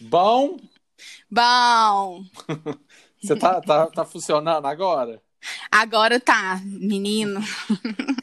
Bom? Bom. Você tá, tá, tá funcionando agora? Agora tá, menino.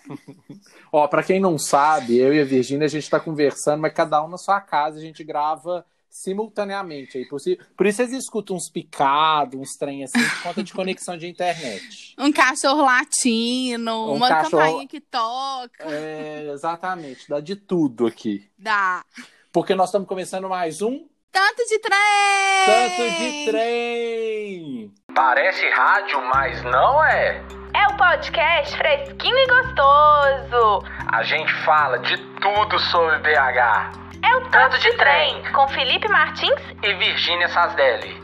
Ó, pra quem não sabe, eu e a Virgínia, a gente tá conversando, mas cada um na sua casa, a gente grava simultaneamente aí. Por, por isso vocês escutam uns picados, uns trem assim, por conta de conexão de internet. Um cachorro latino, Um uma cachorro- campainha que toca. É, exatamente, dá de tudo aqui. Dá. Porque nós estamos começando mais um Tanto de trem! Tanto de Trem! Parece rádio, mas não é. É o podcast fresquinho e gostoso. A gente fala de tudo sobre BH. É o Tanto de Trem, com Felipe Martins E Virgínia Sasdelli.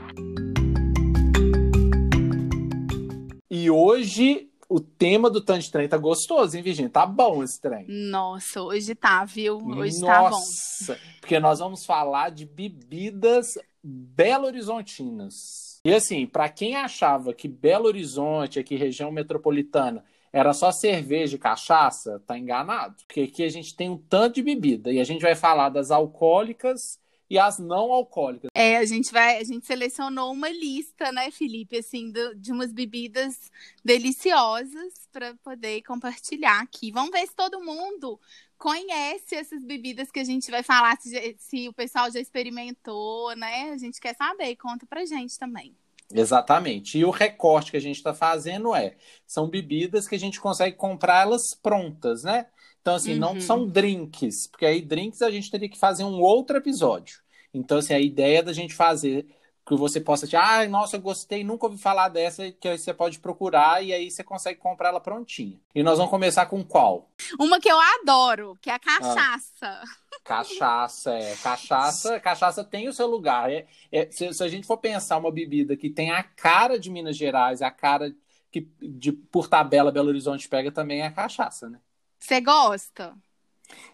E hoje o tema do Tanto de Trem tá gostoso, hein, Virgínia? Tá bom esse trem. Nossa, hoje tá, viu? Hoje tá bom. Nossa, porque nós vamos falar de bebidas Belo Horizontinas. E assim, para quem achava que Belo Horizonte, aqui região metropolitana, era só cerveja e cachaça, tá enganado. Porque aqui a gente tem um tanto de bebida e a gente vai falar das alcoólicas e as não alcoólicas. É, a gente vai, a gente selecionou uma lista, né, Felipe, assim, do- de umas bebidas deliciosas para poder compartilhar aqui. Vamos ver se todo mundo conhece essas bebidas que a gente vai falar, se, se o pessoal já experimentou, né? A gente quer saber, conta pra gente também. Exatamente. E o recorte que a gente está fazendo é: são bebidas que a gente consegue comprar elas prontas, né? Então, assim, não Uhum. são drinks, porque aí drinks a gente teria que fazer um outro episódio. Então, assim, a ideia da gente fazer que você possa dizer, ah, nossa, eu gostei, nunca ouvi falar dessa, que aí você pode procurar e aí você consegue comprar ela prontinha. E nós vamos começar com qual? Uma que eu adoro, que é a cachaça. Cachaça, é. Cachaça, cachaça tem o seu lugar. É, é, se, se a gente for pensar uma bebida que tem a cara de Minas Gerais, a cara que de, por tabela Belo Horizonte pega também é a cachaça, né? Você gosta?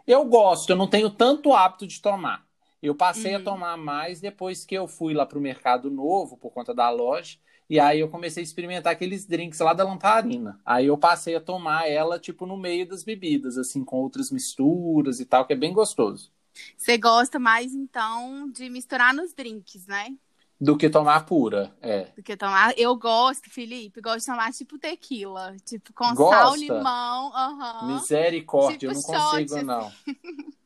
Eu gosto, eu não tenho tanto hábito de tomar. Eu passei a Uhum. tomar mais depois que eu fui lá pro Mercado Novo, por conta da loja. E aí eu comecei a experimentar aqueles drinks lá da lamparina. Aí eu passei a tomar ela, tipo, no meio das bebidas, assim, com outras misturas e tal, que é bem gostoso. Você gosta mais, então, de misturar nos drinks, né? Do que tomar pura, é. Do que tomar. Eu gosto, Felipe, gosto de tomar tipo tequila. Tipo, com Gosta? sal, limão. aham. Misericórdia, eu Tipo não consigo, shot, assim. não.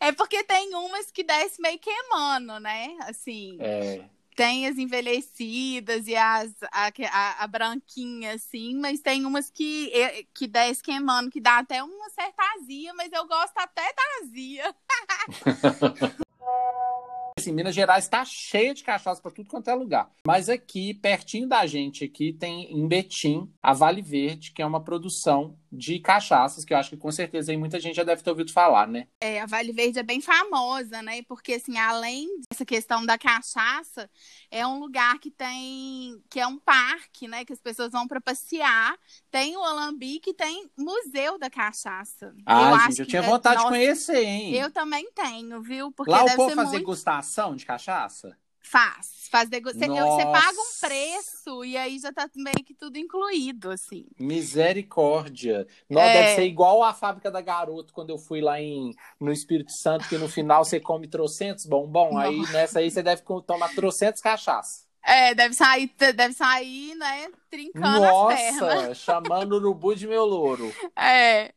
É porque tem umas que desce meio queimando, né? Assim, É, tem as envelhecidas e as, a, a, a branquinha, assim, mas tem umas que, que desce queimando, que dá até uma certa azia, mas eu gosto até da azia. assim, Minas Gerais está cheia de cachaça para tudo quanto é lugar. Mas aqui, pertinho da gente, aqui tem em Betim a Vale Verde, que é uma produção de cachaças, que eu acho que com certeza aí muita gente já deve ter ouvido falar, né? É, a Vale Verde é bem famosa, né? Porque, assim, além dessa questão da cachaça, é um lugar que tem. que é um parque, né? Que as pessoas vão para passear. Tem o Alambique e tem Museu da Cachaça. Ah, acho gente, eu tinha é- vontade de conhecer, hein? Eu também tenho, viu? Porque Lá o povo fazer muito. degustação de cachaça? Faz. Faz degu... Você, Nossa. paga um preço e aí já tá meio que tudo incluído, assim. Misericórdia. Não, É. deve ser igual a fábrica da Garoto, quando eu fui lá em, no Espírito Santo, que no final você come trocentos bombom, aí nessa aí você deve tomar trocentos cachaça. É, deve sair, deve sair, né? Trincando as pernas. Nossa, chamando o urubu de meu louro. É.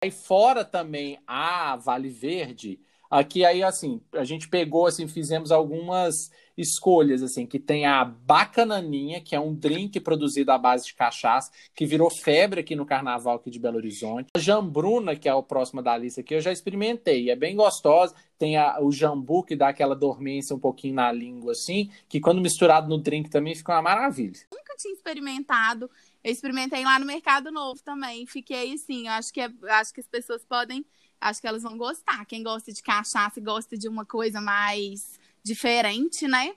Aí fora também a Vale Verde, aqui aí assim, a gente pegou assim, fizemos algumas escolhas assim, que tem a Bacananinha, que é um drink produzido à base de cachaça, que virou febre aqui no carnaval aqui de Belo Horizonte. A Jambruna, que é o próximo da lista aqui, eu já experimentei, é bem gostosa. Tem a- o jambu que dá aquela dormência um pouquinho na língua assim, que quando misturado no drink também fica uma maravilha. nunca tinha experimentado. Eu experimentei lá no Mercado Novo também. Fiquei assim, eu acho que, é- acho que as pessoas podem, acho que elas vão gostar. Quem gosta de cachaça e gosta de uma coisa mais diferente, né?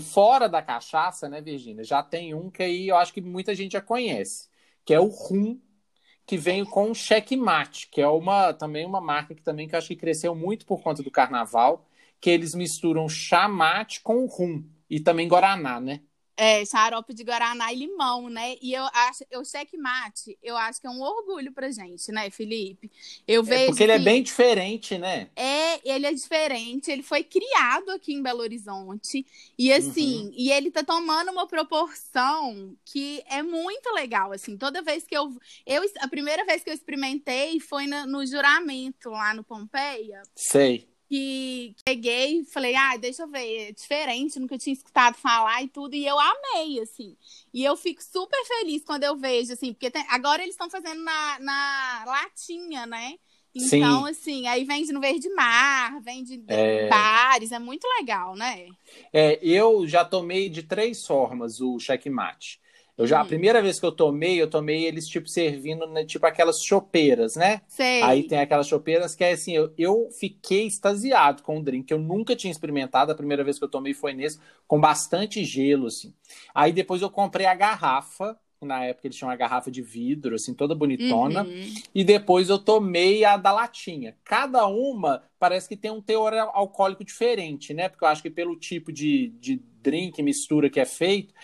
Fora da cachaça, né, Virgínia? Já tem um que aí eu acho que muita gente já conhece, que é o rum, que vem com o checkmate, que é uma também uma marca que também que eu acho que cresceu muito por conta do carnaval, que eles misturam chamate com rum e também guaraná, né? É, xarope de Guaraná e limão, né? E eu acho, eu checkmate, eu acho que é um orgulho pra gente, né, Felipe? Eu vejo. É porque ele é que- bem diferente, né? É, ele é diferente, ele foi criado aqui em Belo Horizonte. E assim, Uhum. e ele tá tomando uma proporção que é muito legal, assim. Toda vez que eu eu a primeira vez que eu experimentei foi na- no juramento lá no Pompeia, Sei. Que peguei e falei, ah, deixa eu ver, é diferente, nunca tinha escutado falar e tudo, e eu amei, assim. E eu fico super feliz quando eu vejo, assim, porque tem- agora eles estão fazendo na, na latinha, né? Então, Sim. assim, aí vende no Verde Mar, vende É. bares, é muito legal, né? É, eu já tomei de três formas o checkmate. Eu já, a Hum. primeira vez que eu tomei, eu tomei eles tipo servindo, né, tipo aquelas chopeiras, né? Sei. Aí tem aquelas chopeiras que é assim, eu, eu fiquei extasiado com o drink, que eu nunca tinha experimentado. A primeira vez que eu tomei foi nesse, com bastante gelo, assim. Aí depois eu comprei a garrafa, que na época eles tinham uma garrafa de vidro, assim, toda bonitona. Uhum. E depois eu tomei a da latinha. Cada uma parece que tem um teor alcoólico diferente, né? Porque eu acho que pelo tipo de, de drink, mistura que é feito.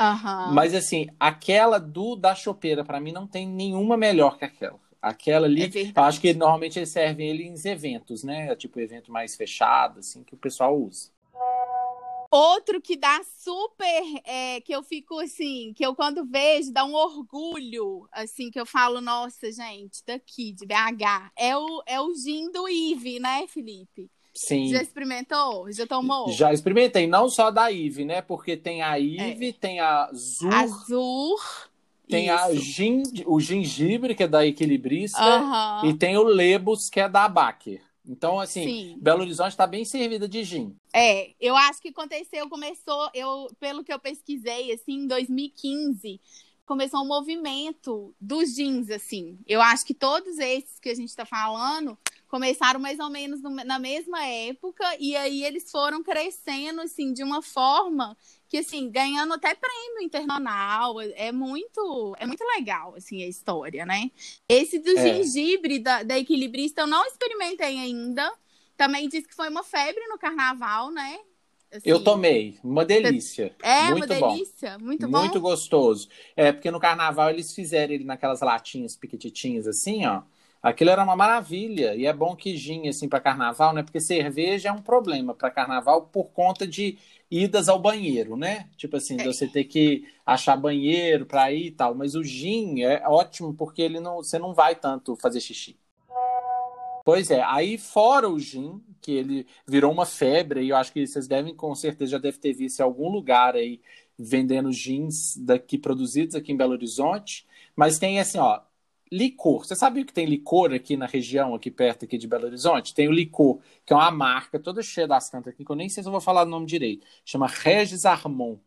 Mas assim, aquela do da chopeira, pra mim, não tem nenhuma melhor que aquela. Aquela ali, É eu acho que normalmente eles servem ele em eventos, né? Tipo evento mais fechado, assim, que o pessoal usa. Outro que dá super, é, que eu fico assim, que eu quando vejo dá um orgulho, assim, que eu falo, nossa, gente, daqui de BH, é o, é o gin do Ive, né, Felipe? Sim. Já experimentou? Já tomou? Já experimentei, não só da Ive, né? Porque tem a Ive, tem a Zur, Azul. tem a gin, o gengibre, que é da Equilibrista, Aham. e tem o Lebus, que é da Baker. Então, assim, Sim. Belo Horizonte está bem servida de gin. É, eu acho que aconteceu, começou, eu, pelo que eu pesquisei, assim, em 2015, começou um movimento dos jeans, assim. Eu acho que todos esses que a gente tá falando começaram mais ou menos no- na mesma época, e aí eles foram crescendo, assim, de uma forma que, assim, ganhando até prêmio internacional. É muito, é muito legal, assim, a história, né? Esse do É. gengibre da, da Equilibrista eu não experimentei ainda. Também disse que foi uma febre no carnaval, né? Assim, Eu tomei, uma delícia. É muito uma bom. delícia, muito bom. Muito gostoso. É, porque no carnaval eles fizeram ele naquelas latinhas piquititinhas assim, ó. Aquilo era uma maravilha. E é bom que gin, assim, para carnaval, né? Porque cerveja é um problema para carnaval por conta de idas ao banheiro, né? Tipo assim, É. você ter que achar banheiro para ir e tal. Mas o gin é ótimo porque ele não, você não vai tanto fazer xixi. Pois é, aí fora o gin, que ele virou uma febre, e eu acho que vocês devem, com certeza, já devem ter visto em algum lugar aí vendendo gins daqui produzidos aqui em Belo Horizonte, mas tem assim, ó, licor. Você sabia que tem licor aqui na região, aqui perto aqui de Belo Horizonte? Tem o licor, que é uma marca toda cheia das cantas aqui, que eu nem sei se eu vou falar o nome direito. Chama Regis Armont,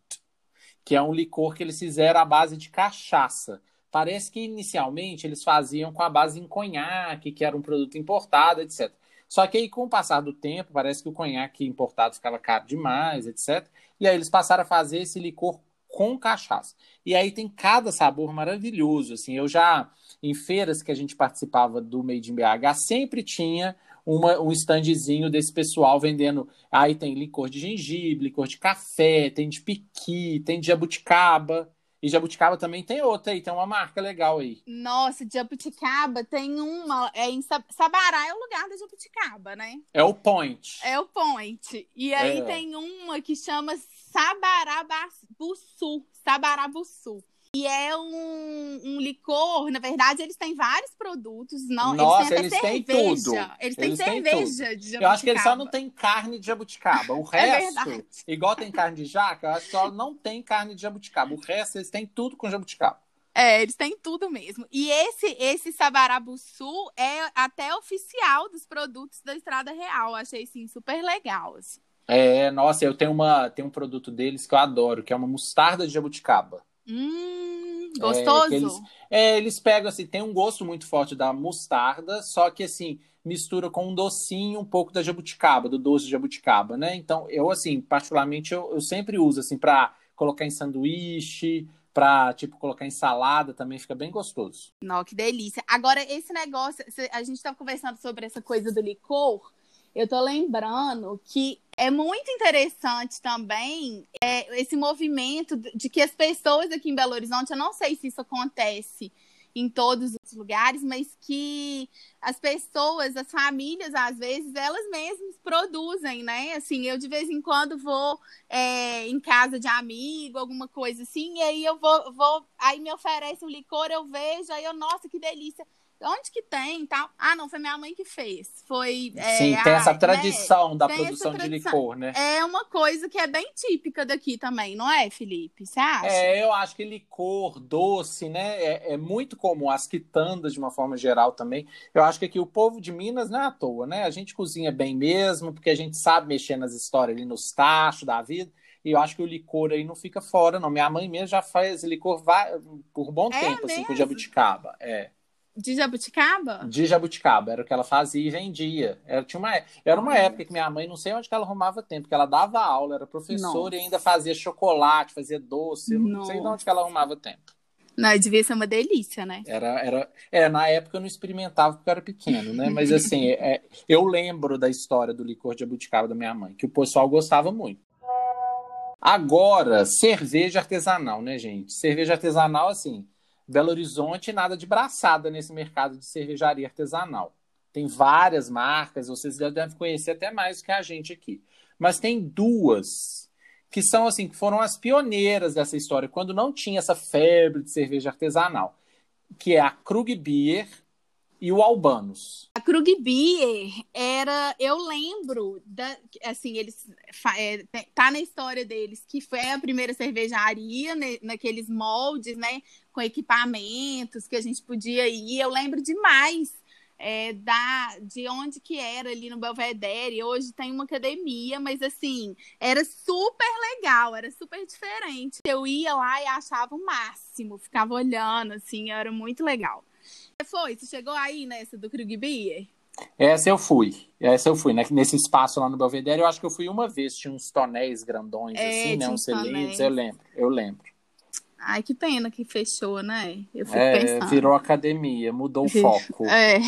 que é um licor que eles fizeram à base de cachaça. Parece que inicialmente eles faziam com a base em conhaque, que era um produto importado, etc. Só que aí, com o passar do tempo, parece que o conhaque importado ficava caro demais, etc. E aí eles passaram a fazer esse licor com cachaça. E aí tem cada sabor maravilhoso. Assim, eu já, em feiras que a gente participava do Made in BH, sempre tinha uma, um standzinho desse pessoal vendendo. Aí tem licor de gengibre, licor de café, tem de piqui, tem de jabuticaba. E jabuticaba também tem outra aí, tem uma marca legal aí. Nossa, Jabuticaba tem uma. É em Sa- Sabará é o lugar da Jabuticaba, né? É o Point. É o Point. E aí É. tem uma que chama Sabarabuçu. Sabarabuçu. E é um, um licor, na verdade, eles têm vários produtos. Não, Nossa, eles têm até eles têm tudo. Eles têm Eles têm cerveja de Eu acho que eles só jabuticaba. não têm carne de jabuticaba. O É resto, verdade. igual tem carne de jaca, eu acho que só não tem carne de jabuticaba. O resto, eles têm tudo com jabuticaba. É, eles têm tudo mesmo. E esse esse Sabarabuçu é até oficial dos produtos da Estrada Real. Achei assim super legal. assim. É, nossa, eu tenho, uma, tenho um produto deles que eu adoro, que é uma mostarda de jabuticaba. Hum, É, gostoso. que eles- É, eles pegam assim, tem um gosto muito forte da mostarda, só que assim, mistura com um docinho um pouco da jabuticaba, do doce de jabuticaba, né? Então, eu assim, particularmente, eu, eu sempre uso assim para colocar em sanduíche, pra, tipo, colocar em salada, também fica bem gostoso. Não, que delícia. Agora, esse negócio, a gente estava conversando sobre essa coisa do licor. Eu tô lembrando que é muito interessante também é, esse movimento de que as pessoas aqui em Belo Horizonte, eu não sei se isso acontece em todos os lugares, mas que as pessoas, as famílias, às vezes, elas mesmas produzem, né? Assim, eu de vez em quando vou é, em casa de amigo, alguma coisa assim, e aí eu vou, vou, aí me oferece um licor, eu vejo, aí eu, nossa, que delícia onde que tem tal? Ah, não, foi minha mãe que fez. Foi. É, Sim, tem essa tradição né? da tem produção tradição. de licor, né? É uma coisa que é bem típica daqui também, não é, Felipe? Você acha? É, eu acho que licor, doce, né? É, é, muito comum. As quitandas, de uma forma geral, também. Eu acho que aqui o povo de Minas não é à toa, né? A gente cozinha bem mesmo, porque a gente sabe mexer nas histórias ali, nos tachos da vida. E eu acho que o licor aí não fica fora, não. Minha mãe mesmo já faz licor por bom é tempo, mesmo? assim, com jabuticaba. É. De jabuticaba? De jabuticaba, era o que ela fazia e vendia. Era, tinha uma, era uma época que minha mãe, não sei onde que ela arrumava tempo, porque ela dava aula, era professora Nossa. e ainda fazia chocolate, fazia doce, Nossa. não sei de onde que ela arrumava tempo. Não, devia ser uma delícia, né? Era, era, é, na época eu não experimentava porque eu era pequeno, né? Mas assim, é, eu lembro da história do licor de jabuticaba da minha mãe, que o pessoal gostava muito. Agora, cerveja artesanal, né, gente? Cerveja artesanal, assim, Belo Horizonte, nada de braçada nesse mercado de cervejaria artesanal. Tem várias marcas, vocês devem conhecer até mais que a gente aqui. Mas tem duas que são assim, que foram as pioneiras dessa história, quando não tinha essa febre de cerveja artesanal, que é a Krug Beer e o Albanos. A Krug Beer era, eu lembro, da, assim, eles é, tá na história deles que foi a primeira cervejaria né, naqueles moldes, né, com equipamentos que a gente podia ir. Eu lembro demais é, da, de onde que era ali no Belvedere. Hoje tem uma academia, mas assim, era super legal, era super diferente. Eu ia lá e achava o máximo, ficava olhando, assim, era muito legal. Foi? Você chegou aí nessa do Krug Beer? Essa eu fui. Essa eu fui, né? Nesse espaço lá no Belvedere, eu acho que eu fui uma vez. Tinha uns tonéis grandões, é, assim, né? Uns cilindros. Eu lembro, eu lembro. Ai, que pena que fechou, né? Eu fico é, pensando. Virou academia, mudou o foco. É.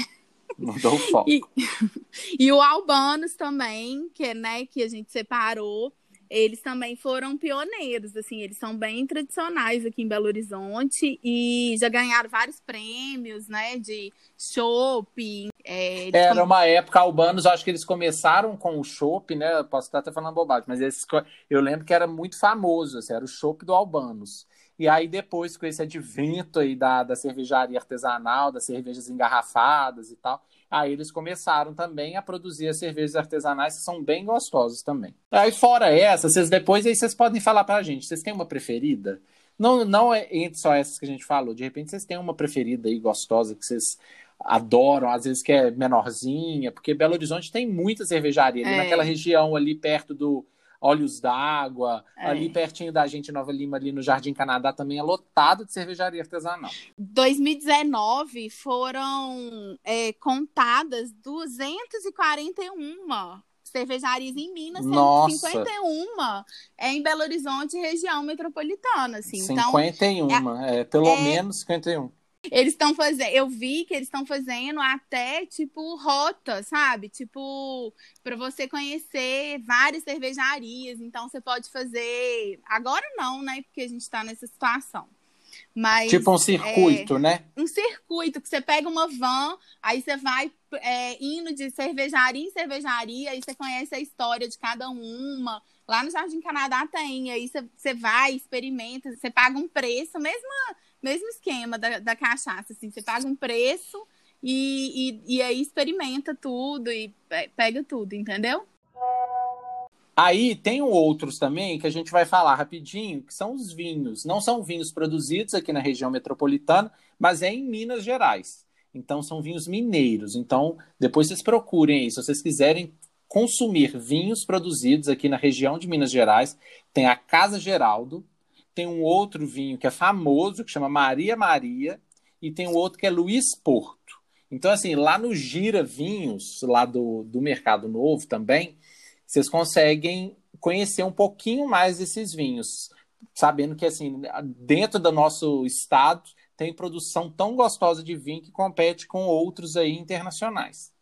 Mudou o foco. E, e o Albanos também, que, né, que a gente separou eles também foram pioneiros, assim, eles são bem tradicionais aqui em Belo Horizonte e já ganharam vários prêmios, né, de shopping. É, Era uma época, albanos, acho que eles começaram com o chopp, né, posso estar até falando bobagem, mas eu lembro que era muito famoso, assim, era o chopp do albanos. E aí depois, com esse advento aí da, da cervejaria artesanal, das cervejas engarrafadas e tal, Aí eles começaram também a produzir as cervejas artesanais que são bem gostosas também. Aí fora essa, vocês depois aí vocês podem falar pra gente, vocês têm uma preferida? Não, não é entre só essas que a gente falou, de repente vocês têm uma preferida aí gostosa que vocês adoram, às vezes que é menorzinha, porque Belo Horizonte tem muita cervejaria ali é. naquela região ali perto do Olhos d'Água, é. ali pertinho da gente, Nova Lima, ali no Jardim Canadá, também é lotado de cervejaria artesanal. 2019 foram é, contadas 241 cervejarias em Minas, Nossa. 51 é em Belo Horizonte, região metropolitana. Assim. 51, então, é, é pelo é, menos 51. Eles estão fazendo, eu vi que eles estão fazendo até tipo rota, sabe? Tipo, para você conhecer várias cervejarias. Então você pode fazer. Agora não, né? Porque a gente está nessa situação. Mas, tipo um circuito, é, né? Um circuito que você pega uma van, aí você vai é, indo de cervejaria em cervejaria, aí você conhece a história de cada uma. Lá no Jardim Canadá tem, aí você, você vai, experimenta, você paga um preço, mesmo mesmo esquema da, da cachaça, assim, você paga um preço e, e, e aí experimenta tudo e pega tudo, entendeu? Aí tem outros também que a gente vai falar rapidinho, que são os vinhos. Não são vinhos produzidos aqui na região metropolitana, mas é em Minas Gerais. Então são vinhos mineiros. Então depois vocês procurem aí, se vocês quiserem consumir vinhos produzidos aqui na região de Minas Gerais, tem a Casa Geraldo, tem um outro vinho que é famoso, que chama Maria Maria, e tem um outro que é Luiz Porto. Então, assim, lá no Gira Vinhos, lá do, do Mercado Novo também, vocês conseguem conhecer um pouquinho mais desses vinhos, sabendo que, assim, dentro do nosso estado tem produção tão gostosa de vinho que compete com outros aí internacionais.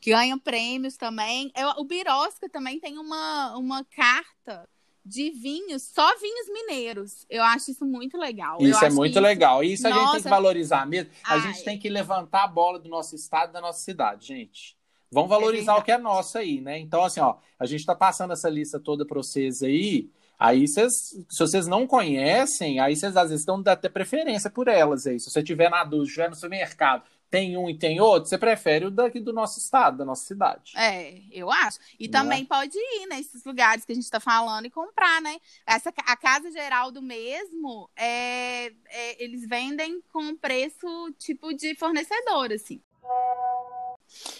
que ganham prêmios também. Eu, o Birosca também tem uma, uma carta de vinhos, só vinhos mineiros. Eu acho isso muito legal. Isso Eu é acho muito isso- legal. Isso a gente tem Nossa. que valorizar mesmo. A Ai. gente tem que levantar a bola do nosso estado, da nossa cidade, gente. Vamos valorizar verdade. o que é nosso aí, né? Então, assim, ó, a gente tá passando essa lista toda para vocês aí. Aí, vocês, se vocês não conhecem, aí vocês às vezes estão dando até preferência por elas aí. Se você tiver na dúvida, estiver no supermercado, tem um e tem outro, você prefere o daqui do nosso estado, da nossa cidade. É, eu acho. E Não é? também pode ir nesses lugares que a gente está falando e comprar, né? Essa, a Casa Geral do mesmo, é, é, eles vendem com preço tipo de fornecedor, assim.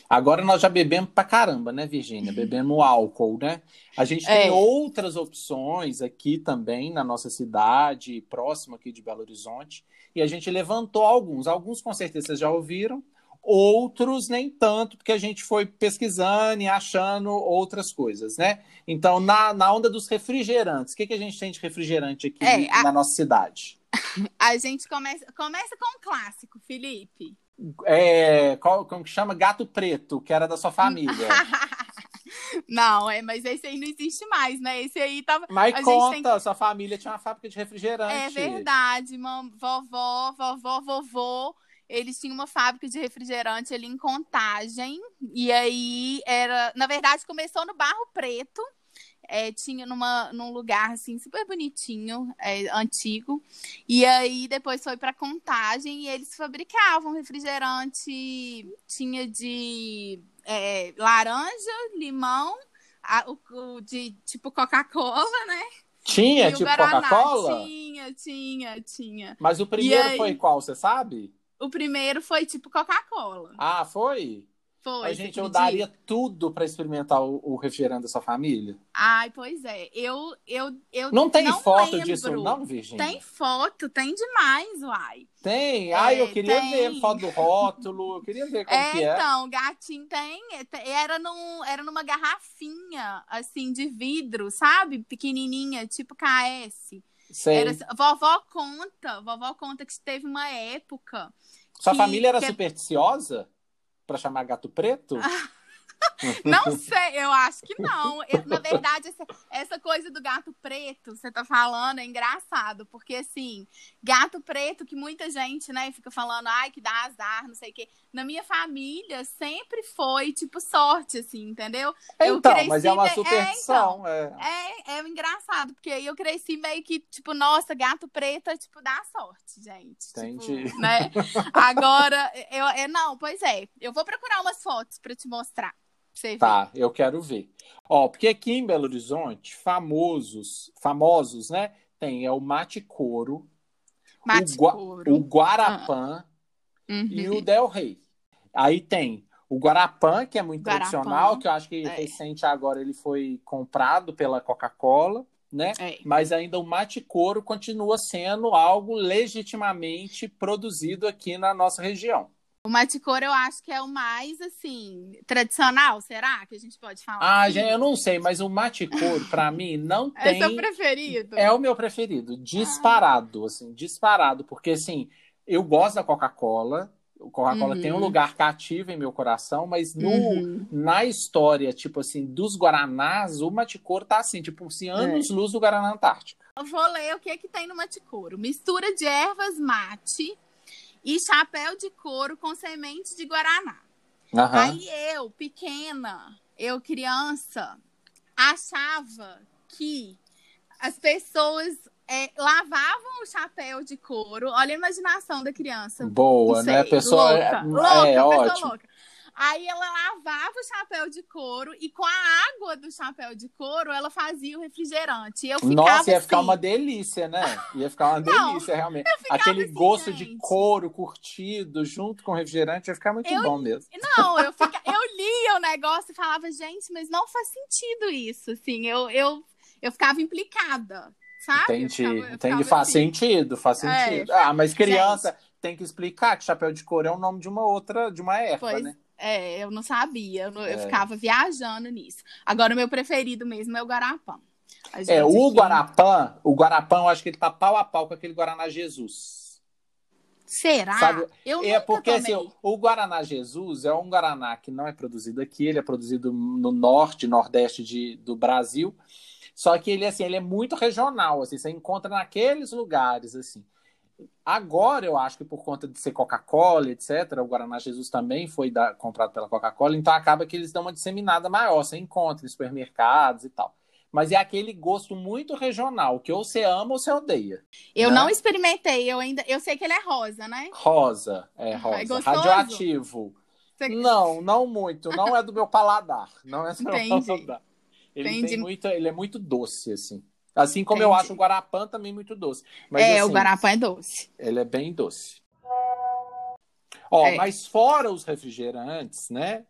Agora nós já bebemos pra caramba, né, Virgínia? Bebemos álcool, né? A gente tem É. outras opções aqui também na nossa cidade, próximo aqui de Belo Horizonte, e a gente levantou alguns. Alguns com certeza vocês já ouviram, outros nem tanto, porque a gente foi pesquisando e achando outras coisas, né? Então, na, na onda dos refrigerantes, o que, que a gente tem de refrigerante aqui É, a- na nossa cidade? A gente começa, começa com um clássico, Felipe. É, qual, como que chama? Gato Preto, que era da sua família. não, é, mas esse aí não existe mais, né? Esse aí tava. Mas A conta, sua família tinha uma fábrica de refrigerante. É verdade, mam, vovó, vovó, vovô. Eles tinham uma fábrica de refrigerante ali em Contagem. E aí era. Na verdade, começou no Barro Preto. É, tinha numa, num lugar assim super bonitinho, é, antigo. E aí depois foi para Contagem e eles fabricavam refrigerante. Tinha de é, laranja, limão, a- o, o de tipo Coca-Cola, né? Tinha, E tipo. Coca-Cola? Tinha, tinha, tinha. Mas o primeiro aí? foi qual, você sabe? O primeiro foi tipo Coca-Cola. Ah, foi? Foi. a gente, eu daria tudo pra experimentar o, o refrigerante da sua família. Ai, pois é. Eu, eu, eu Não tem foto lembro. disso, não, Virgínia? Tem foto, tem demais, uai. Tem? É, Ai, eu queria tem. ver foto do rótulo, eu queria ver como É, que é. então, o gatinho tem. Era, num, era numa garrafinha, assim, de vidro, sabe? Pequenininha, tipo KS. Sei. Era, vovó conta, vovó conta que teve uma época. Sua que- família era que- supersticiosa? Pra chamar gato preto? Não sei, eu acho que não. Eu- na verdade, essa, essa coisa do gato preto, você tá falando, é engraçado, porque assim, gato preto, que muita gente, né, fica falando, ai, que dá azar, não sei o quê. Na minha família, sempre foi, tipo, sorte, assim, entendeu? Eu então, cresci mas é uma é, superstição. É, É, é engraçado, porque aí eu cresci meio que, tipo, nossa, gato preto é, tipo, dá sorte, gente. Entendi. Tipo, né? Agora, eu, é, não, pois é, eu vou procurar umas fotos pra te mostrar. Você. Tá, eu quero ver. Ó, porque aqui em Belo Horizonte, famosos, famosos, né? Tem é o mate couro, Mate o, gua- couro. o Guarapã Uhum. e o Del Rey. Aí tem o Guarapã, que é muito Guarapã, tradicional, que eu acho que é. recente agora ele foi comprado pela Coca-Cola, né? É. Mas ainda o mate couro continua sendo algo legitimamente produzido aqui na nossa região. O mate couro eu acho que é o mais, assim, tradicional, será que a gente pode falar? Ah, assim? gente, eu não sei, mas o mate couro, pra mim, não É tem. seu preferido? É o meu preferido, disparado, assim, disparado, porque assim, eu gosto da Coca-Cola. O Coca-Cola Uhum. tem um lugar cativo em meu coração, mas no, Uhum. na história, tipo assim, dos Guaranás, o Maticor tá assim, tipo, assim, anos-luz do Guaraná Antártico. Eu vou ler o que que tem no mate couro. Mistura de ervas mate e chapéu de couro com semente de guaraná. Aham. Aí eu, pequena, eu criança, achava que as pessoas é, lavavam o chapéu de couro. Olha a imaginação da criança. Boa, Não né? A sei, pessoa louca, é, louca, é pessoa ótimo. louca. Aí ela lavava o chapéu de couro e com a água do chapéu de couro ela fazia o refrigerante. E eu ficava Nossa, ia assim, ficar uma delícia, né? Ia ficar uma Não, delícia, realmente. Aquele assim, gosto de gente. couro curtido junto com refrigerante ia ficar muito Eu- bom mesmo. Não, eu, fica... eu lia o negócio e falava, gente, mas não faz sentido isso, assim, eu, eu, eu ficava implicada, sabe? Eu Entendi, ficava- eu entendi. ficava Faz assim. sentido, faz É. sentido. Ah, mas criança tem que explicar que chapéu de couro é o nome de uma outra, de uma erva, Pois né? É, eu não sabia, eu, não- eu É. ficava viajando nisso. Agora, o meu preferido mesmo é o Guarapã. A É, o aqui- Guarapã, o Guarapã, eu acho que ele tá pau a pau com aquele Guaraná Jesus. Será? Sabe, Eu É porque assim, o Guaraná Jesus é um Guaraná que não é produzido aqui, ele é produzido no norte, nordeste de, do Brasil. Só que ele assim, ele é muito regional, assim, você encontra naqueles lugares assim. Agora eu acho que por conta de ser Coca-Cola, etc, o Guaraná Jesus também foi da- comprado pela Coca-Cola, então acaba que eles dão uma disseminada maior, você encontra em supermercados e tal. Mas é aquele gosto muito regional, que ou você ama ou você odeia. Eu né? não experimentei, eu ainda. Eu sei que ele é rosa, né? Rosa, é rosa. gostoso? Radioativo. Você- Não, não muito. Não é do meu paladar. Não é do meu paladar. Ele, Entendi. tem muito, ele é muito doce, assim. Assim como eu Entendi. acho o Guarapã também muito doce. Mas, é, assim, o Guarapã é doce. Ele é bem doce. Ó, É. mas fora os refrigerantes, né?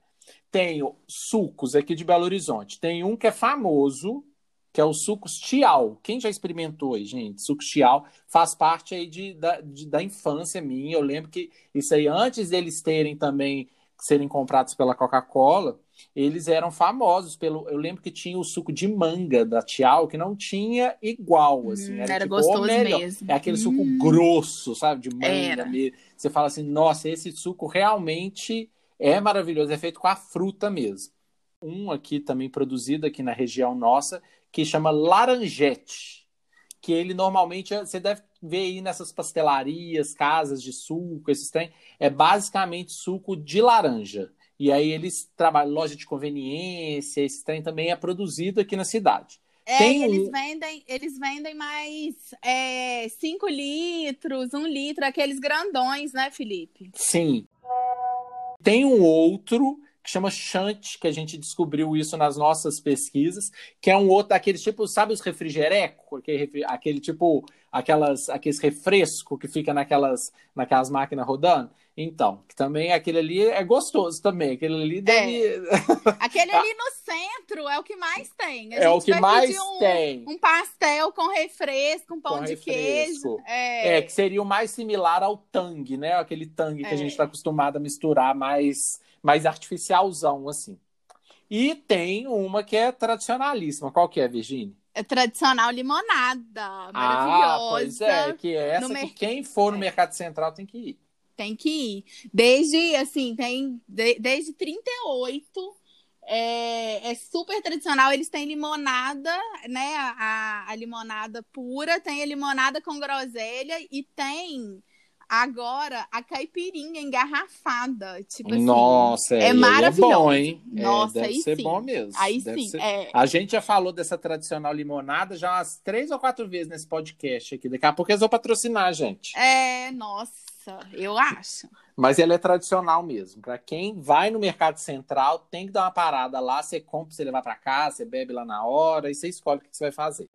Tem sucos aqui de Belo Horizonte. Tem um que é famoso, que é o sucos Tial. Quem já experimentou aí, gente? Sucos Tial faz parte aí de, da, de- da infância minha. Eu lembro que isso aí, antes deles terem também, serem comprados pela Coca-Cola, eles eram famosos pelo. Eu lembro que tinha o suco de manga da Tial, que não tinha igual, assim. Hum, era era tipo, gostoso mesmo. É aquele suco Hum. grosso, sabe? De manga mesmo. Você fala assim, nossa, esse suco realmente é maravilhoso, é feito com a fruta mesmo. Um aqui também produzido aqui na região nossa, que chama laranjete. Que ele normalmente, você deve ver aí nessas pastelarias, casas de suco, esses trem, é basicamente suco de laranja. E aí eles trabalham, loja de conveniência, esse trem também é produzido aqui na cidade. É, Tem eles vendem, eles vendem mais 5 litros, 1 um litro, aqueles grandões, né, Felipe? Sim. Tem um outro que chama Chante, que a gente descobriu isso nas nossas pesquisas, que é um outro daqueles tipo, sabe os refrigereco? Aquele, aquele tipo, aquelas, aqueles refresco que fica naquelas, naquelas máquinas rodando? Então, que também aquele ali é gostoso também. Aquele ali deve. Aquele ali no centro é o que mais tem. É o que mais um, tem. um pastel com refresco, um pão Com de refresco. queijo. É, É, que seria o mais similar ao tangue, né? Aquele tangue que a É. gente está acostumado a misturar mais, mais artificialzão, assim. E tem uma que é tradicionalíssima. Qual que é, Virginia? é tradicional limonada. Ah, Maravilhosa. pois é, que é essa que quem for no É. Mercado Central tem que ir. Tem que ir. Desde, assim, tem de- desde 38. É, é super tradicional. Eles têm limonada, né? A, a limonada pura, tem a limonada com groselha e tem agora a caipirinha engarrafada. Tipo assim. Nossa, é aí maravilhoso. É bom, hein? É, Nossa, deve aí ser sim. bom mesmo. Aí Deve sim. ser- É, A gente já falou dessa tradicional limonada já umas três ou quatro vezes nesse podcast aqui. Daqui a pouco eles vão patrocinar a gente. é, nossa, eu acho. Mas ela é tradicional mesmo. Para quem vai no Mercado Central, tem que dar uma parada lá. Você compra, você levar para casa, você bebe lá na hora e você escolhe o que você vai fazer.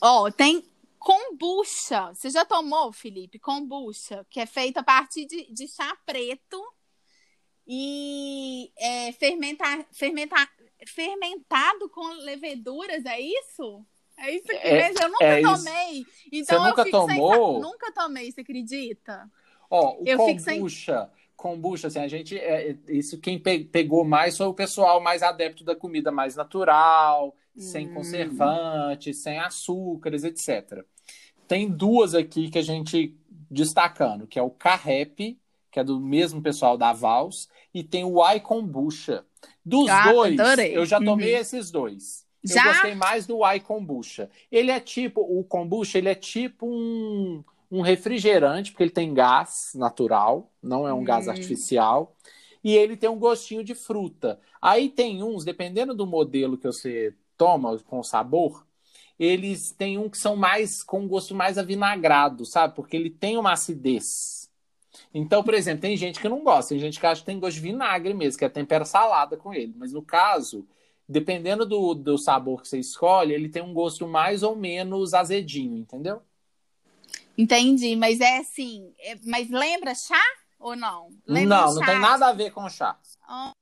Ó, tem kombucha. Você já tomou, Felipe? Kombucha, que é feita a partir de, de chá preto e é, fermenta, fermenta, fermentado com leveduras, é isso? É isso que É-? Eu nunca é isso. tomei. Então Você eu nunca fico sem tomou? sa- Nunca tomei, você acredita? Ó, o Eu fico sem- kombucha, kombucha, assim, a gente, é, é, isso quem pe- pegou mais foi o pessoal mais adepto da comida mais natural, sem Hum. conservantes, sem açúcares, etc. Tem duas aqui que a gente destacando, que é o Carrep, que é do mesmo pessoal da Vals, e tem o Ai Kombucha. Dos Ah, dois, adorei. eu já tomei Uhum. esses dois. Já? Eu gostei mais do Ai Kombucha. Ele é tipo, o kombucha, ele é tipo um, um refrigerante, porque ele tem gás natural, não é um gás Hum. artificial, e ele tem um gostinho de fruta. Aí tem uns, dependendo do modelo que você toma com sabor, eles têm um que são mais com um gosto mais avinagrado, sabe? Porque ele tem uma acidez. Então, por exemplo, tem gente que não gosta, tem gente que acha que tem gosto de vinagre mesmo, que é tempera salada com ele. Mas no caso, dependendo do, do sabor que você escolhe, ele tem um gosto mais ou menos azedinho, entendeu? Entendi, mas é assim. é- mas lembra chá ou não? Lembra não, não tem nada a ver com chá. Ah.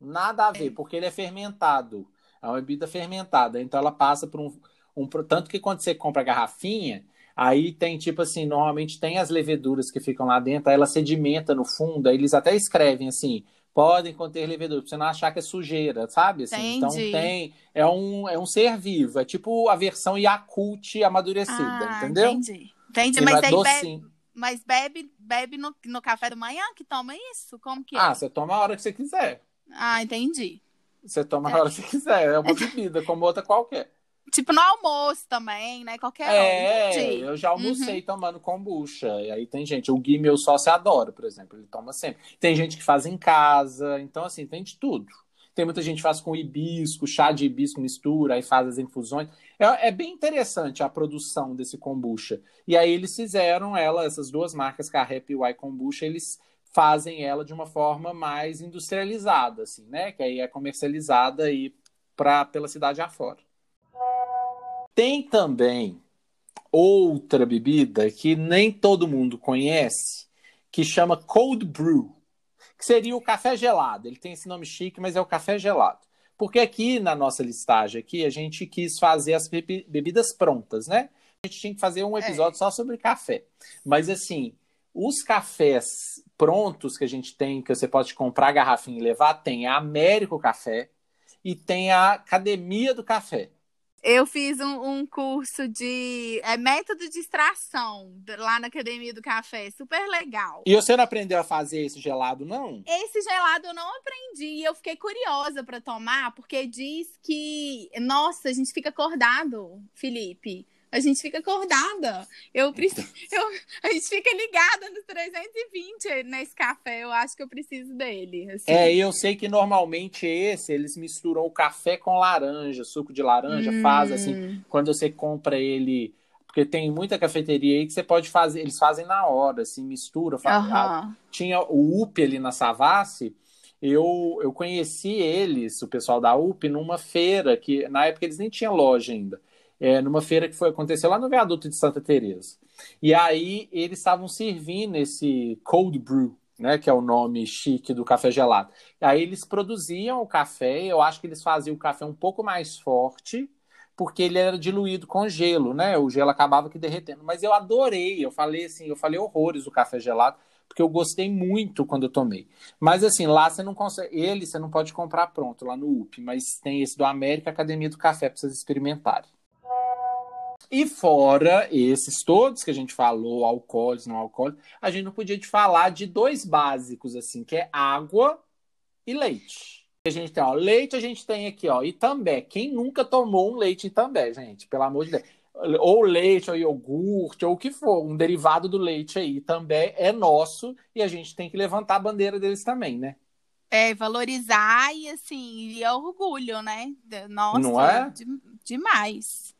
Nada a ver, porque ele é fermentado. É uma bebida fermentada. Então ela passa por um, um. Tanto que quando você compra a garrafinha, aí tem tipo assim: normalmente tem as leveduras que ficam lá dentro, aí ela sedimenta no fundo, aí eles até escrevem assim. Podem conter levedura, pra você não achar que é sujeira, sabe? Assim, então tem. É um, é um ser vivo. É tipo a versão Yakult amadurecida, Ah, entendeu? Entendi. Entendi, Ele mas aí be- docinho. Mas bebe, bebe no, no café da manhã que toma isso? Como que é? Ah, você toma a hora que você quiser. Ah, entendi. Você toma a hora que você quiser. É uma bebida, como outra qualquer. Tipo no almoço também, né? Qualquer É, hora. Entendi. eu já almocei tomando kombucha. E aí tem gente, o Gui, meu sócio, adora, por exemplo, ele toma sempre. Tem gente que faz em casa, então assim, tem de tudo. Tem muita gente que faz com hibisco, chá de hibisco mistura, aí faz as infusões. É, é bem interessante a produção desse kombucha. E aí eles fizeram ela, essas duas marcas, Carrep e Y Kombucha, eles fazem ela de uma forma mais industrializada, assim, né? Que aí é comercializada aí pra, pela cidade afora. Tem também outra bebida que nem todo mundo conhece, que chama Cold Brew, que seria o café gelado. Ele tem esse nome chique, mas é o café gelado. Porque aqui na nossa listagem aqui, a gente quis fazer as bebi- bebidas prontas, né? A gente tinha que fazer um episódio só sobre café. Mas assim, os cafés prontos que a gente tem, que você pode comprar garrafinha e levar, tem a Américo Café e tem a Academia do Café. Eu fiz um, um curso de é, método de extração lá na Academia do Café. Super legal. E você não aprendeu a fazer esse gelado, não? Esse gelado eu não aprendi e eu fiquei curiosa para tomar, porque diz que, nossa, a gente fica acordado, Felipe. A gente fica acordada. Eu, preciso, eu a gente fica ligada no 320 nesse café. Eu acho que eu preciso dele. assim. É, eu sei que normalmente esse, eles misturam o café com laranja, suco de laranja, Hum. faz assim, quando você compra ele, porque tem muita cafeteria aí que você pode fazer, eles fazem na hora, assim, mistura, Aham. tinha o UP ali na Savassi, eu, eu conheci eles, o pessoal da UP, numa feira, que na época eles nem tinham loja ainda, é, numa feira que foi aconteceu lá no viaduto de Santa Teresa. E aí eles estavam servindo esse cold brew, né, que é o nome chique do café gelado. Aí eles produziam o café, eu acho que eles faziam o café um pouco mais forte, porque ele era diluído com gelo, né? O gelo acabava que derretendo. Mas eu adorei, eu falei assim, eu falei horrores do café gelado, porque eu gostei muito quando eu tomei. Mas assim, lá você não consegue, ele você não pode comprar pronto lá no UP, mas tem esse do América Academia do Café para vocês experimentarem. E fora esses todos que a gente falou, alcoólicos, não alcoólicos, a gente não podia de falar de dois básicos, assim, que é água e leite. A gente tem, ó, leite a gente tem aqui, ó, Itambé. Quem nunca tomou um leite Itambé, gente? Pelo amor de Deus. Ou leite, ou iogurte, ou o que for, um derivado do leite aí. Itambé é nosso e a gente tem que levantar a bandeira deles também, né? É, valorizar e assim, e é orgulho, né? Nossa, Não é? de- demais.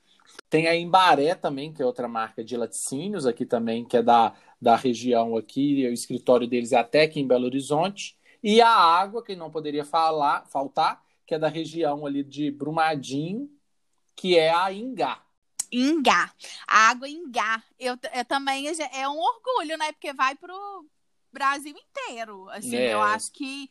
Tem a Embaré também, que é outra marca de laticínios aqui também, que é da, da região aqui, o escritório deles é até aqui em Belo Horizonte. E a água, que não poderia falar, faltar, que é da região ali de Brumadinho, que é a Ingá. Ingá. A água Ingá. Eu, eu também é um orgulho, né? Porque vai pro Brasil inteiro. Assim, É. eu acho que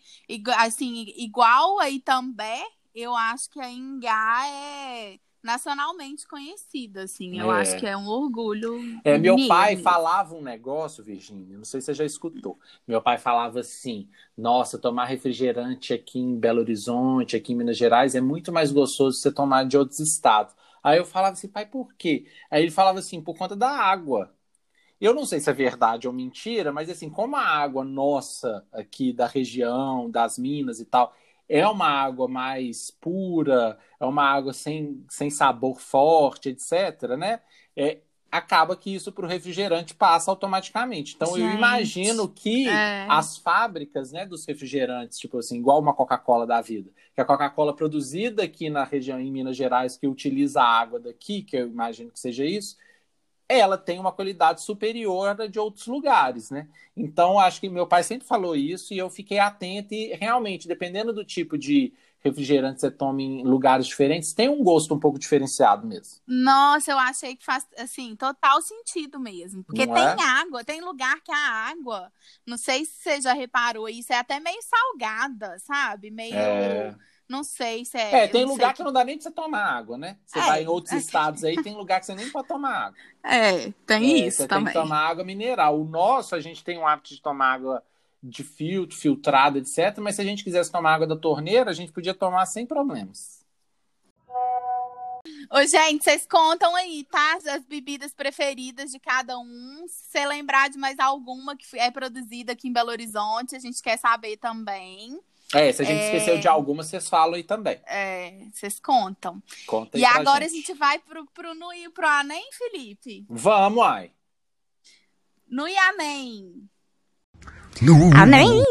assim, igual aí também, eu acho que a Ingá é nacionalmente conhecida, assim. Eu É. acho que é um orgulho. É, meu mesmo. pai falava um negócio, Virgínia, não sei se você já escutou. Meu pai falava assim: nossa, tomar refrigerante aqui em Belo Horizonte, aqui em Minas Gerais, é muito mais gostoso você tomar de outros estados. Aí eu falava assim, pai, por quê? Aí ele falava assim, por conta da água. Eu não sei se é verdade ou mentira, mas assim, como a água nossa aqui da região, das minas e tal, é uma água mais pura, é uma água sem, sem sabor forte, etc., né? É, acaba que isso para o refrigerante passa automaticamente. Então eu Gente, imagino que é. as fábricas né, dos refrigerantes, tipo assim, igual uma Coca-Cola da vida, que a Coca-Cola produzida aqui na região em Minas Gerais, que utiliza a água daqui, que eu imagino que seja isso, ela tem uma qualidade superior à de outros lugares, né? Então, acho que meu pai sempre falou isso e eu fiquei atento e realmente, dependendo do tipo de refrigerante que você toma em lugares diferentes, tem um gosto um pouco diferenciado mesmo. Nossa, eu achei que faz, assim, total sentido mesmo. Porque Não tem é? água, tem lugar que a água, não sei se você já reparou isso, é até meio salgada, sabe? Meio, É, não sei se é... É, tem lugar sei que não dá nem pra você tomar água, né? Você É, vai em outros é. estados aí, tem lugar que você nem pode tomar água. É, tem É, isso você também. tem que tomar água mineral. O nosso, a gente tem o hábito de tomar água de filtro, filtrada, etc. Mas se a gente quisesse tomar água da torneira, a gente podia tomar sem problemas. Ô, gente, vocês contam aí, tá? As bebidas preferidas de cada um. Se você lembrar de mais alguma que é produzida aqui em Belo Horizonte, a gente quer saber também. É, se a gente É. esqueceu de alguma, vocês falam aí também. É, vocês contam. Conta aí E pra agora gente. a gente vai pro, pro no, pro Anem, Felipe? Vamos, ai. No Ianem. Amém.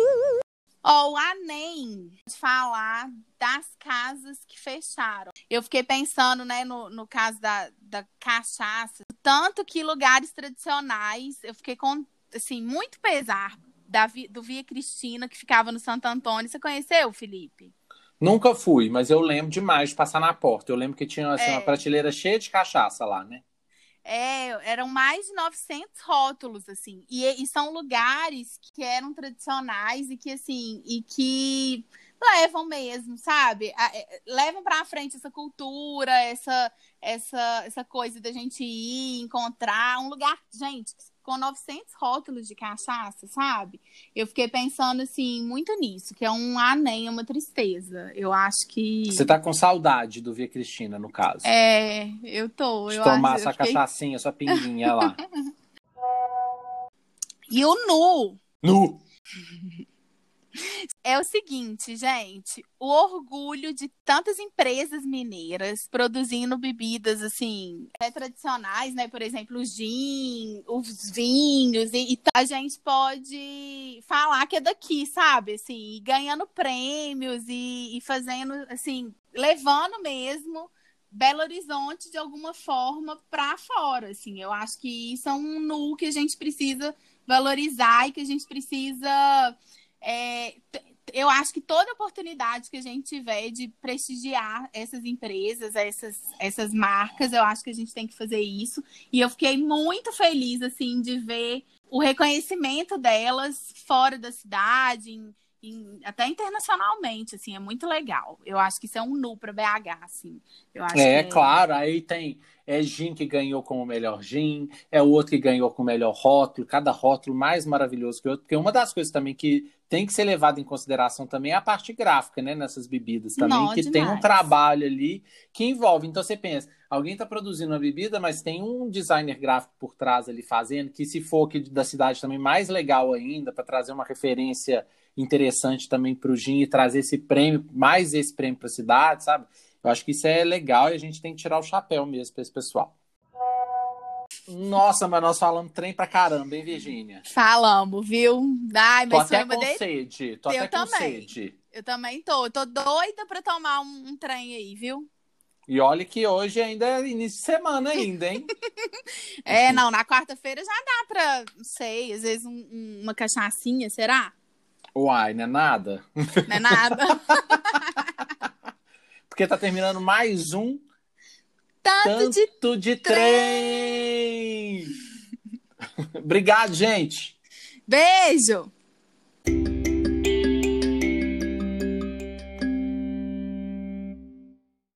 Ó, o Anem de falar das casas que fecharam. Eu fiquei pensando, né, no, no caso da, da cachaça, tanto que lugares tradicionais, eu fiquei com, assim, muito pesar da, do Via Cristina, que ficava no Santo Antônio. Você conheceu, Felipe? Nunca fui, mas eu lembro demais de passar na porta. Eu lembro que tinha assim, É. uma prateleira cheia de cachaça lá, né? É, eram mais de 900 rótulos, assim. E, e são lugares que eram tradicionais e que, assim, e que levam mesmo, sabe? A- é, Levam pra frente essa cultura, essa, essa, essa coisa da gente ir, encontrar um lugar, gente, com 900 rótulos de cachaça, sabe? Eu fiquei pensando, assim, muito nisso, que é um anem, uma tristeza. Eu acho que... Você tá com saudade do Via Cristina, no caso. É, eu tô. de eu tomar acho, sua fiquei- cachaçinha, sua pinguinha lá. E o nu, Nu! É o seguinte, gente, o orgulho de tantas empresas mineiras produzindo bebidas assim, é, tradicionais, né? Por exemplo, o gin, os vinhos, e, e a gente pode falar que é daqui, sabe? Assim, ganhando prêmios e, e fazendo, assim, levando mesmo Belo Horizonte de alguma forma para fora, assim. Eu acho que isso é um nu que a gente precisa valorizar e que a gente precisa é, eu acho que toda oportunidade que a gente tiver de prestigiar essas empresas, essas, essas marcas, eu acho que a gente tem que fazer isso. E eu fiquei muito feliz, assim, de ver o reconhecimento delas fora da cidade, em- em- até internacionalmente, assim, é muito legal. Eu acho que isso é um nu para BH, assim. Eu acho É, que claro, aí tem é gin que ganhou como o melhor gin, é o outro que ganhou com o melhor rótulo, cada rótulo mais maravilhoso que o outro, porque uma das coisas também que tem que ser levada em consideração também é a parte gráfica, né, nessas bebidas também, Nó, que tem um demais. trabalho ali que envolve. Então você pensa, alguém está produzindo uma bebida, mas tem um designer gráfico por trás ali fazendo, que se for aqui da cidade também mais legal ainda, para trazer uma referência interessante também para o gin e trazer esse prêmio, mais esse prêmio para a cidade, sabe? Eu acho que isso é legal e a gente tem que tirar o chapéu mesmo para esse pessoal. Nossa, mas nós falamos trem pra caramba, hein, Virgínia? falamos, viu? Ai, Tô mas foi até com sede. Tô Eu até com também. sede. Eu também tô. Eu tô doida pra tomar um, um trem aí, viu? E olha que hoje ainda é início de semana ainda, hein? É, não, na quarta-feira já dá pra, não sei, às vezes um- uma cachaçinha, será? Uai, não é nada. Não é nada. Porque tá terminando mais um Tanto de Tanto de trem! Obrigado, gente! beijo!